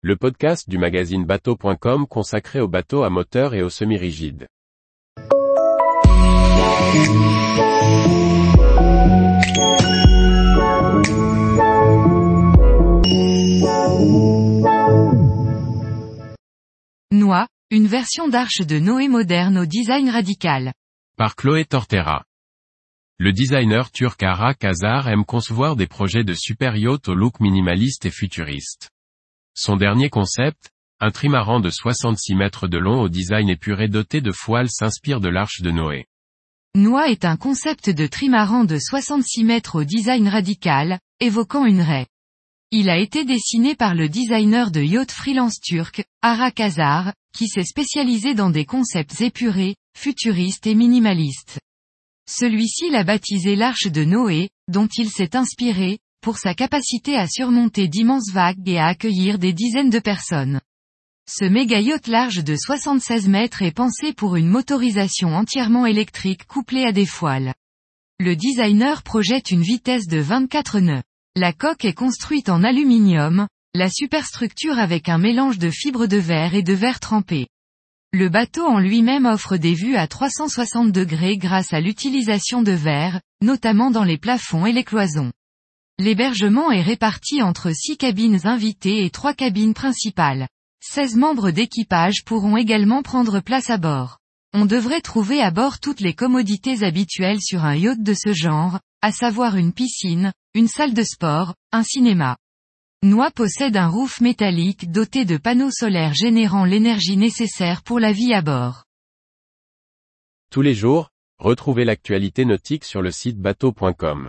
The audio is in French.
le podcast du magazine bateau.com consacré aux bateaux à moteur et aux semi-rigides. Noix, une version d'arche de Noé moderne au design radical. Par Chloé Tortera. Le designer turc Arak Azar aime concevoir des projets de super yachts au look minimaliste et futuriste. Son dernier concept, un trimaran de 66 mètres de long au design épuré doté de foiles s'inspire de l'arche de Noé. Noix est un concept de trimaran de 66 mètres au design radical, évoquant une raie. Il a été dessiné par le designer de yacht freelance turc, Arak Azar, qui s'est spécialisé dans des concepts épurés, futuristes et minimalistes. Celui-ci l'a baptisé l'Arche de Noé, dont il s'est inspiré, pour sa capacité à surmonter d'immenses vagues et à accueillir des dizaines de personnes. Ce méga yacht large de 76 mètres est pensé pour une motorisation entièrement électrique couplée à des foiles. Le designer projette une vitesse de 24 nœuds. La coque est construite en aluminium, la superstructure avec un mélange de fibres de verre et de verre trempé. Le bateau en lui-même offre des vues à 360 degrés grâce à l'utilisation de verre, notamment dans les plafonds et les cloisons. L'hébergement est réparti entre 6 cabines invitées et 3 cabines principales. 16 membres d'équipage pourront également prendre place à bord. On devrait trouver à bord toutes les commodités habituelles sur un yacht de ce genre, à savoir une piscine, une salle de sport, un cinéma. Noix possède un roof métallique doté de panneaux solaires générant l'énergie nécessaire pour la vie à bord. Tous les jours, retrouvez l'actualité nautique sur le site bateau.com.